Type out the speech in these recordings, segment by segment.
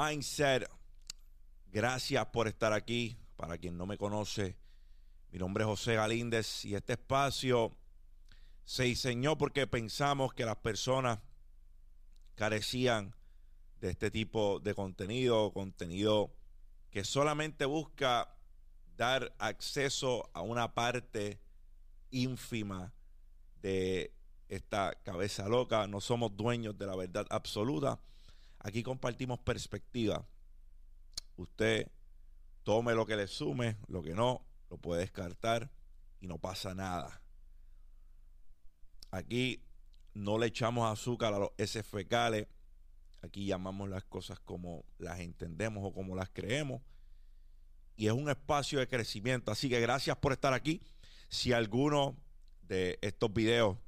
Mindset. Gracias por estar aquí. Para quien no me conoce, mi nombre es José Galíndez y este espacio se diseñó porque pensamos que las personas carecían de este tipo de contenido, contenido que solamente busca dar acceso a una parte ínfima de esta cabeza loca. No somos dueños de la verdad absoluta. Aquí compartimos perspectiva. Usted tome lo que le sume, lo que no, lo puede descartar y no pasa nada. Aquí no le echamos azúcar a los S fecales. Aquí llamamos las cosas como las entendemos o como las creemos. Y es un espacio de crecimiento. Así que gracias por estar aquí. Si alguno de estos videos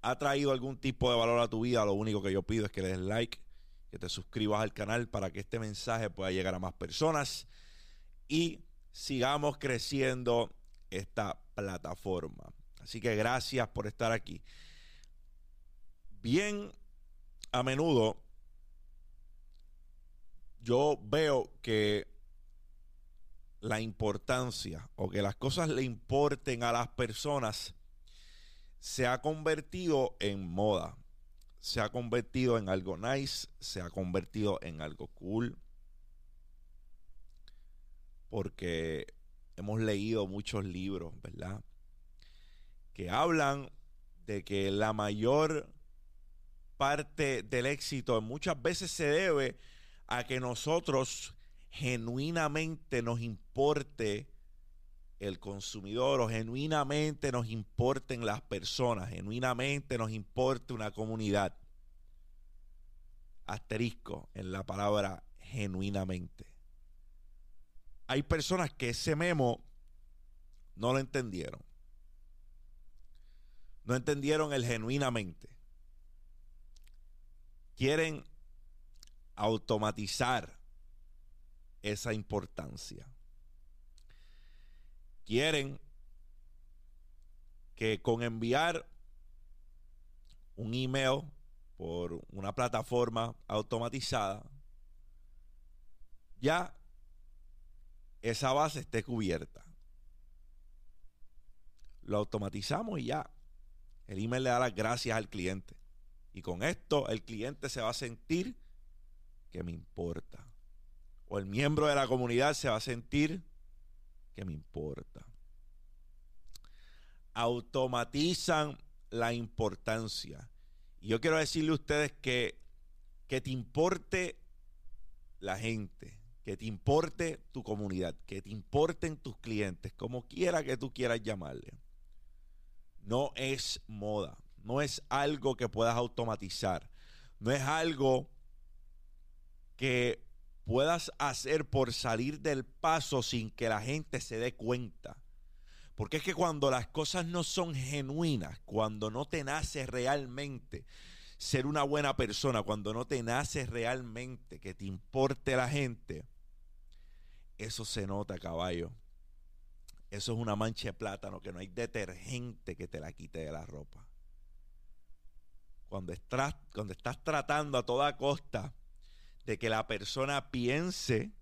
ha traído algún tipo de valor a tu vida, lo único que yo pido es que le des like que te suscribas al canal para que este mensaje pueda llegar a más personas y sigamos creciendo esta plataforma. Así que gracias por estar aquí. Bien a menudo yo veo que la importancia o que las cosas le importen a las personas se ha convertido en moda se ha convertido en algo nice, se ha convertido en algo cool. Porque hemos leído muchos libros, ¿verdad? Que hablan de que la mayor parte del éxito muchas veces se debe a que nosotros genuinamente nos importe el consumidor o genuinamente nos importen las personas, genuinamente nos importe una comunidad. Asterisco en la palabra genuinamente. Hay personas que ese memo no lo entendieron. No entendieron el genuinamente. Quieren automatizar esa importancia quieren que con enviar un email por una plataforma automatizada, ya esa base esté cubierta. Lo automatizamos y ya. El email le da las gracias al cliente. Y con esto el cliente se va a sentir que me importa. O el miembro de la comunidad se va a sentir que me importa. Automatizan la importancia. Y yo quiero decirle a ustedes que, que te importe la gente, que te importe tu comunidad, que te importen tus clientes, como quiera que tú quieras llamarle. No es moda, no es algo que puedas automatizar, no es algo que puedas hacer por salir del paso sin que la gente se dé cuenta. Porque es que cuando las cosas no son genuinas, cuando no te nace realmente ser una buena persona, cuando no te nace realmente que te importe la gente, eso se nota, caballo. Eso es una mancha de plátano, que no hay detergente que te la quite de la ropa. Cuando estás, cuando estás tratando a toda costa de que la persona piense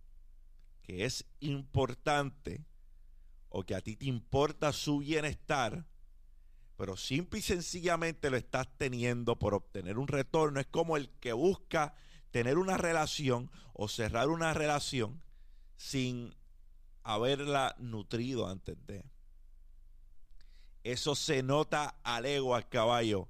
que es importante o que a ti te importa su bienestar, pero simple y sencillamente lo estás teniendo por obtener un retorno. Es como el que busca tener una relación o cerrar una relación sin haberla nutrido antes de. Eso se nota al ego, al caballo.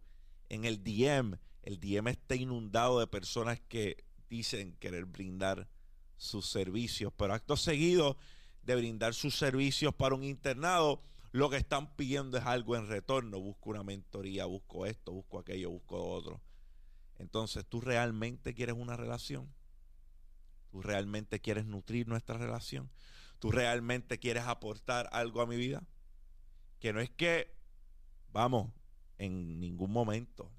En el DM, el DM está inundado de personas que dicen querer brindar sus servicios, pero acto seguido de brindar sus servicios para un internado, lo que están pidiendo es algo en retorno. Busco una mentoría, busco esto, busco aquello, busco otro. Entonces, ¿tú realmente quieres una relación? ¿Tú realmente quieres nutrir nuestra relación? ¿Tú realmente quieres aportar algo a mi vida? Que no es que, vamos, en ningún momento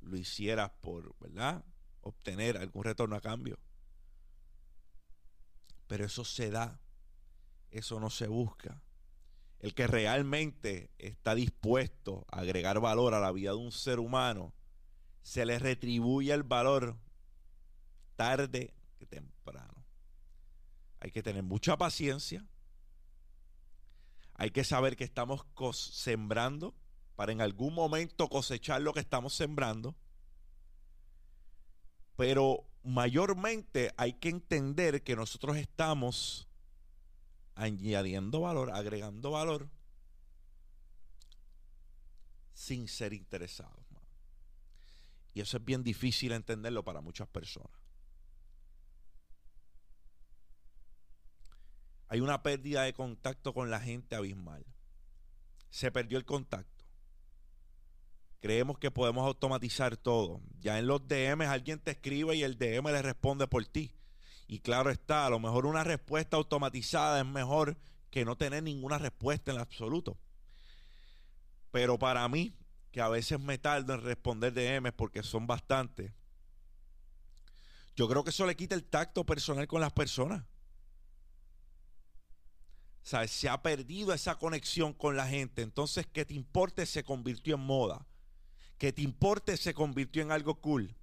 lo hicieras por, ¿verdad? Obtener algún retorno a cambio. Pero eso se da, eso no se busca. El que realmente está dispuesto a agregar valor a la vida de un ser humano, se le retribuye el valor tarde que temprano. Hay que tener mucha paciencia. Hay que saber que estamos sembrando para en algún momento cosechar lo que estamos sembrando. Pero mayormente hay que entender que nosotros estamos añadiendo valor, agregando valor, sin ser interesados. Y eso es bien difícil entenderlo para muchas personas. Hay una pérdida de contacto con la gente abismal. Se perdió el contacto. Creemos que podemos automatizar todo. Ya en los DMs alguien te escribe y el DM le responde por ti. Y claro está, a lo mejor una respuesta automatizada es mejor que no tener ninguna respuesta en absoluto. Pero para mí, que a veces me tardo en responder DMs porque son bastantes, yo creo que eso le quita el tacto personal con las personas. O sea, se ha perdido esa conexión con la gente. Entonces, que te importe se convirtió en moda. Que te importe se convirtió en algo cool.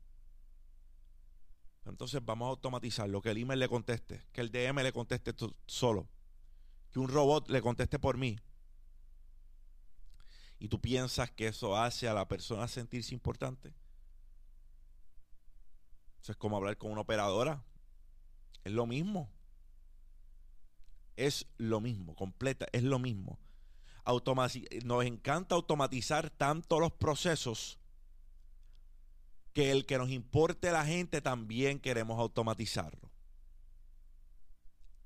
Entonces vamos a automatizar lo que el email le conteste, que el DM le conteste solo, que un robot le conteste por mí. Y tú piensas que eso hace a la persona sentirse importante. Eso es como hablar con una operadora. Es lo mismo. Es lo mismo, completa, es lo mismo. Nos encanta automatizar tanto los procesos que el que nos importe la gente también queremos automatizarlo.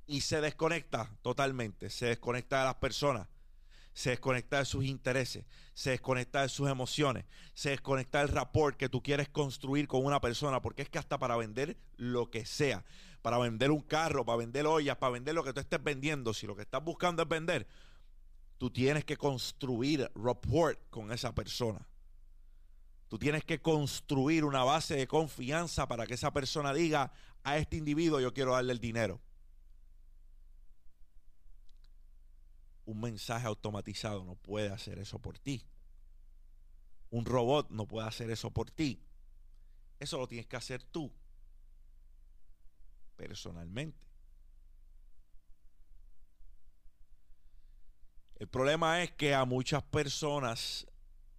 Y se desconecta totalmente, se desconecta de las personas, se desconecta de sus intereses, se desconecta de sus emociones, se desconecta del rapport que tú quieres construir con una persona, porque es que hasta para vender lo que sea, para vender un carro, para vender ollas, para vender lo que tú estés vendiendo, si lo que estás buscando es vender, tú tienes que construir rapport con esa persona. Tú tienes que construir una base de confianza para que esa persona diga a este individuo yo quiero darle el dinero. Un mensaje automatizado no puede hacer eso por ti. Un robot no puede hacer eso por ti. Eso lo tienes que hacer tú, personalmente. El problema es que a muchas personas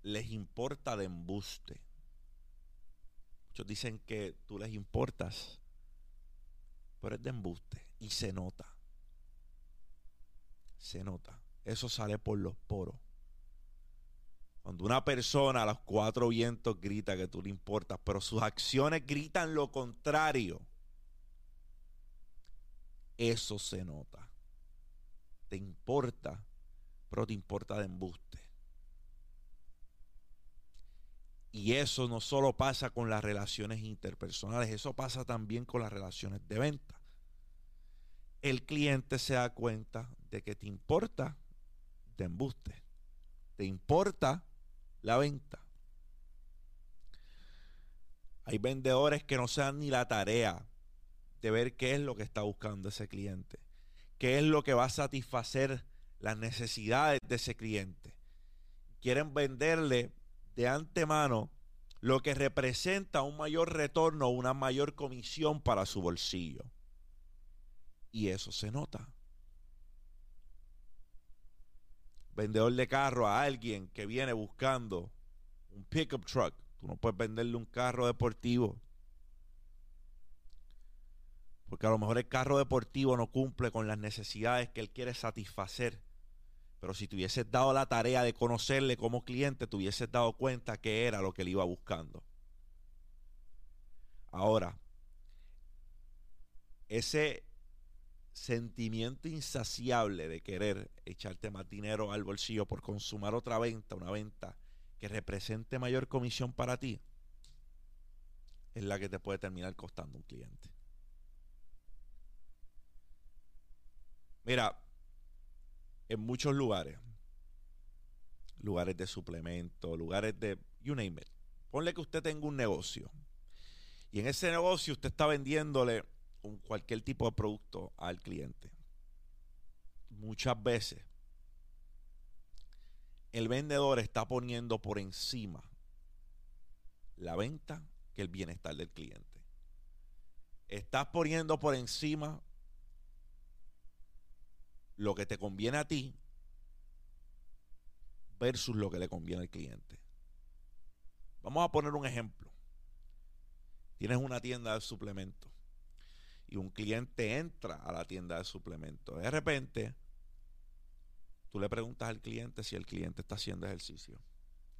les importa de embuste. Muchos dicen que tú les importas, pero es de embuste y se nota. Se nota. Eso sale por los poros. Cuando una persona a los cuatro vientos grita que tú le importas, pero sus acciones gritan lo contrario, eso se nota. Te importa, te importa de embuste. Y eso no solo pasa con las relaciones interpersonales, eso pasa también con las relaciones de venta. El cliente se da cuenta de que te importa de embuste, te importa la venta. Hay vendedores que no se dan ni la tarea de ver qué es lo que está buscando ese cliente, qué es lo que va a satisfacer las necesidades de ese cliente. Quieren venderle de antemano lo que representa un mayor retorno, una mayor comisión para su bolsillo. Y eso se nota. Vendedor de carro a alguien que viene buscando un pickup truck. Tú no puedes venderle un carro deportivo. Porque a lo mejor el carro deportivo no cumple con las necesidades que él quiere satisfacer. Pero si te hubieses dado la tarea de conocerle como cliente, te hubieses dado cuenta que era lo que él iba buscando. Ahora, ese sentimiento insaciable de querer echarte más dinero al bolsillo por consumar otra venta, una venta que represente mayor comisión para ti, es la que te puede terminar costando un cliente. Mira, en muchos lugares. Lugares de suplemento, lugares de, you name it. Ponle que usted tenga un negocio. Y en ese negocio usted está vendiéndole un, cualquier tipo de producto al cliente. Muchas veces el vendedor está poniendo por encima la venta que el bienestar del cliente. estás poniendo por encima lo que te conviene a ti versus lo que le conviene al cliente. Vamos a poner un ejemplo. Tienes una tienda de suplementos y un cliente entra a la tienda de suplementos. De repente, tú le preguntas al cliente si el cliente está haciendo ejercicio.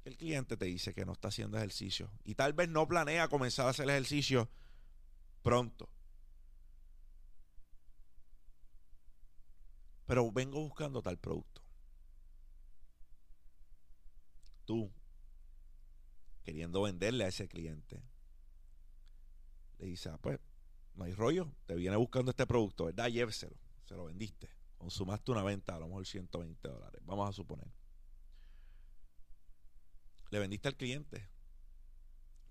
El cliente te dice que no está haciendo ejercicio y tal vez no planea comenzar a hacer ejercicio pronto. Pero vengo buscando tal producto. Tú, queriendo venderle a ese cliente, le dices, ah, pues, no hay rollo, te viene buscando este producto, ¿verdad? Lléveselo, se lo vendiste. Consumaste una venta, a lo mejor 120 dólares, vamos a suponer. Le vendiste al cliente.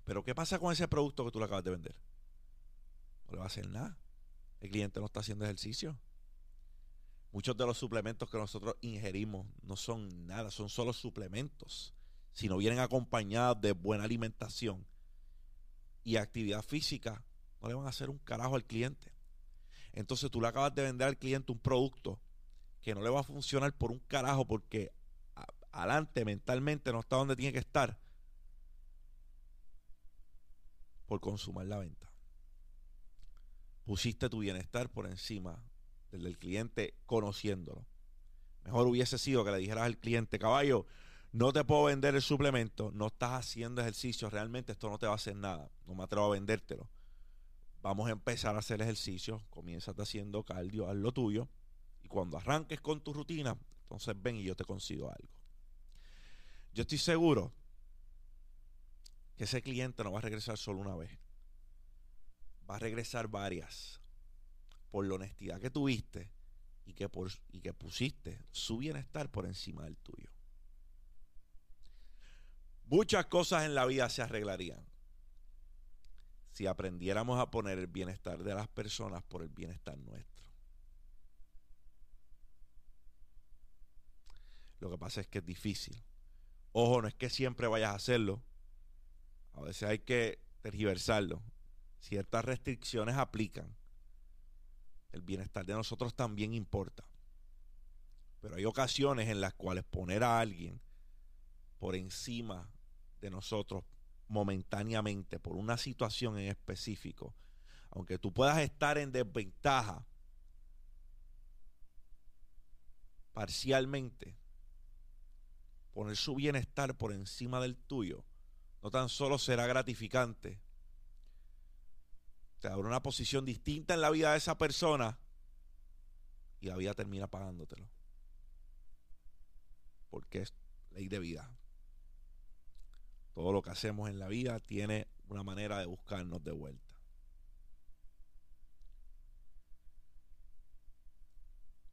Pero ¿qué pasa con ese producto que tú le acabas de vender? No le va a hacer nada. El cliente no está haciendo ejercicio. Muchos de los suplementos que nosotros ingerimos no son nada, son solo suplementos. Si no vienen acompañados de buena alimentación y actividad física, no le van a hacer un carajo al cliente. Entonces tú le acabas de vender al cliente un producto que no le va a funcionar por un carajo porque adelante mentalmente no está donde tiene que estar por consumar la venta. Pusiste tu bienestar por encima del del cliente conociéndolo. Mejor hubiese sido que le dijeras al cliente, caballo, no te puedo vender el suplemento, no estás haciendo ejercicio, realmente esto no te va a hacer nada, no me atrevo a vendértelo vamos a empezar a hacer ejercicio, comienzas haciendo cardio, haz lo tuyo, y cuando arranques con tu rutina, entonces ven y yo te consigo algo. Yo estoy seguro que ese cliente no va a regresar solo una vez, va a regresar varias, por la honestidad que tuviste y que, por, y que pusiste su bienestar por encima del tuyo. Muchas cosas en la vida se arreglarían si aprendiéramos a poner el bienestar de las personas por el bienestar nuestro. Lo que pasa es que es difícil. Ojo, no es que siempre vayas a hacerlo. A veces hay que tergiversarlo. Ciertas restricciones aplican. El bienestar de nosotros también importa. Pero hay ocasiones en las cuales poner a alguien por encima de nosotros momentáneamente por una situación en específico, aunque tú puedas estar en desventaja parcialmente, poner su bienestar por encima del tuyo, no tan solo será gratificante, te abre una posición distinta en la vida de esa persona y la vida termina pagándotelo. Porque es ley de vida. Todo lo que hacemos en la vida tiene una manera de buscarnos de vuelta.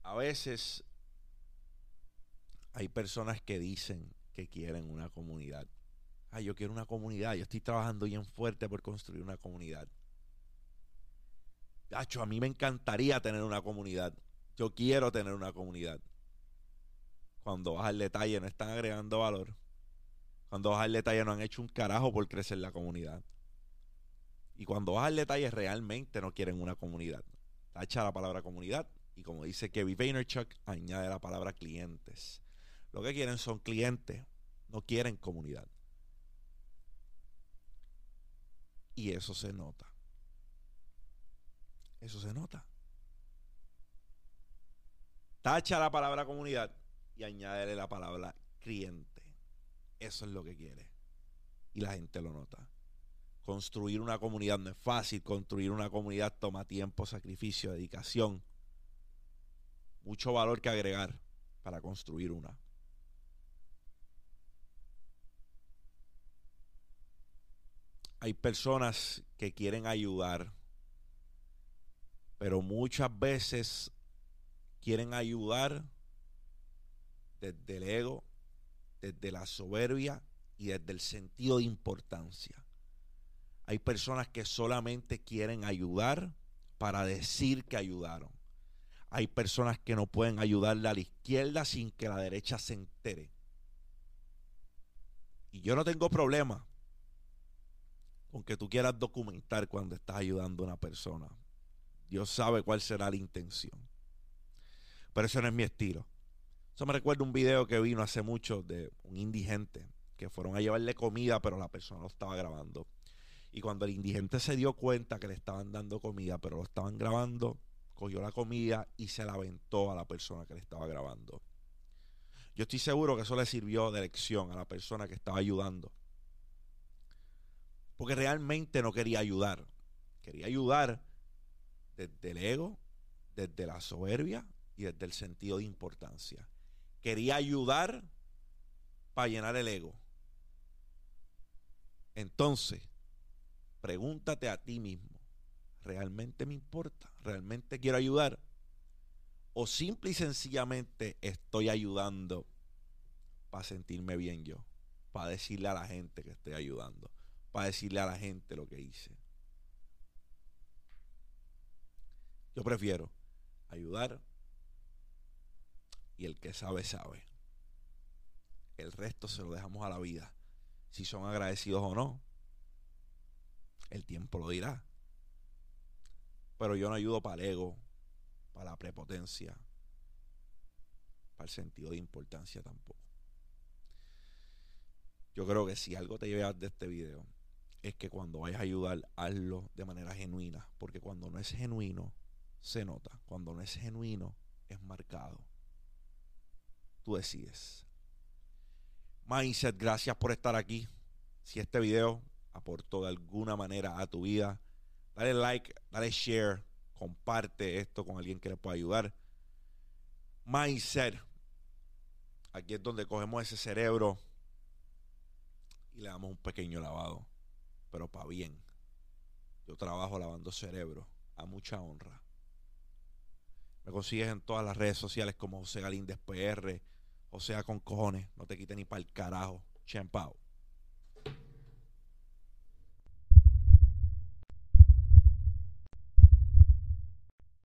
A veces hay personas que dicen que quieren una comunidad. Ah, yo quiero una comunidad. Yo estoy trabajando bien fuerte por construir una comunidad. A mí me encantaría tener una comunidad. Yo quiero tener una comunidad. Cuando vas al detalle, no están agregando valor. Cuando vas al detalle no han hecho un carajo por crecer la comunidad. Y cuando vas al detalle realmente no quieren una comunidad. Tacha la palabra comunidad y como dice Kevin Vaynerchuk, añade la palabra clientes. Lo que quieren son clientes, no quieren comunidad. Y eso se nota. Eso se nota. Tacha la palabra comunidad y añádele la palabra cliente. Eso es lo que quiere. Y la gente lo nota. Construir una comunidad no es fácil. Construir una comunidad toma tiempo, sacrificio, dedicación. Mucho valor que agregar para construir una. Hay personas que quieren ayudar, pero muchas veces quieren ayudar desde el ego, desde la soberbia y desde el sentido de importancia. Hay personas que solamente quieren ayudar para decir que ayudaron. Hay personas que no pueden ayudarle a la izquierda sin que la derecha se entere. Y yo no tengo problema aunque tú quieras documentar cuando estás ayudando a una persona. Dios sabe cuál será la intención. Pero eso no es mi estilo. Eso me recuerda un video que vino hace mucho de un indigente que fueron a llevarle comida, pero la persona lo estaba grabando. Y cuando el indigente se dio cuenta que le estaban dando comida, pero lo estaban grabando, cogió la comida y se la aventó a la persona que le estaba grabando. Yo estoy seguro que eso le sirvió de lección a la persona que estaba ayudando. Porque realmente no quería ayudar. Quería ayudar desde el ego, desde la soberbia y desde el sentido de importancia. Quería ayudar para llenar el ego. Entonces, pregúntate a ti mismo, ¿realmente me importa? ¿Realmente quiero ayudar? ¿O simple y sencillamente estoy ayudando para sentirme bien yo? Para decirle a la gente que estoy ayudando. Para decirle a la gente lo que hice. Yo prefiero ayudar y el que sabe, sabe. El resto se lo dejamos a la vida. Si son agradecidos o no, el tiempo lo dirá. Pero yo no ayudo para el ego, para la prepotencia, para el sentido de importancia tampoco. Yo creo que si algo te llevas de este video es que cuando vayas a ayudar, hazlo de manera genuina. Porque cuando no es genuino, se nota. Cuando no es genuino, es marcado. Tú decides. Mindset, gracias por estar aquí. Si este video aportó de alguna manera a tu vida, dale like, dale share, comparte esto con alguien que le pueda ayudar. Mindset. Aquí es donde cogemos ese cerebro y le damos un pequeño lavado, pero para bien. Yo trabajo lavando cerebro a mucha honra. Me consigues en todas las redes sociales como José Galíndez PR, o sea con cojones, no te quite ni para el carajo. Champao.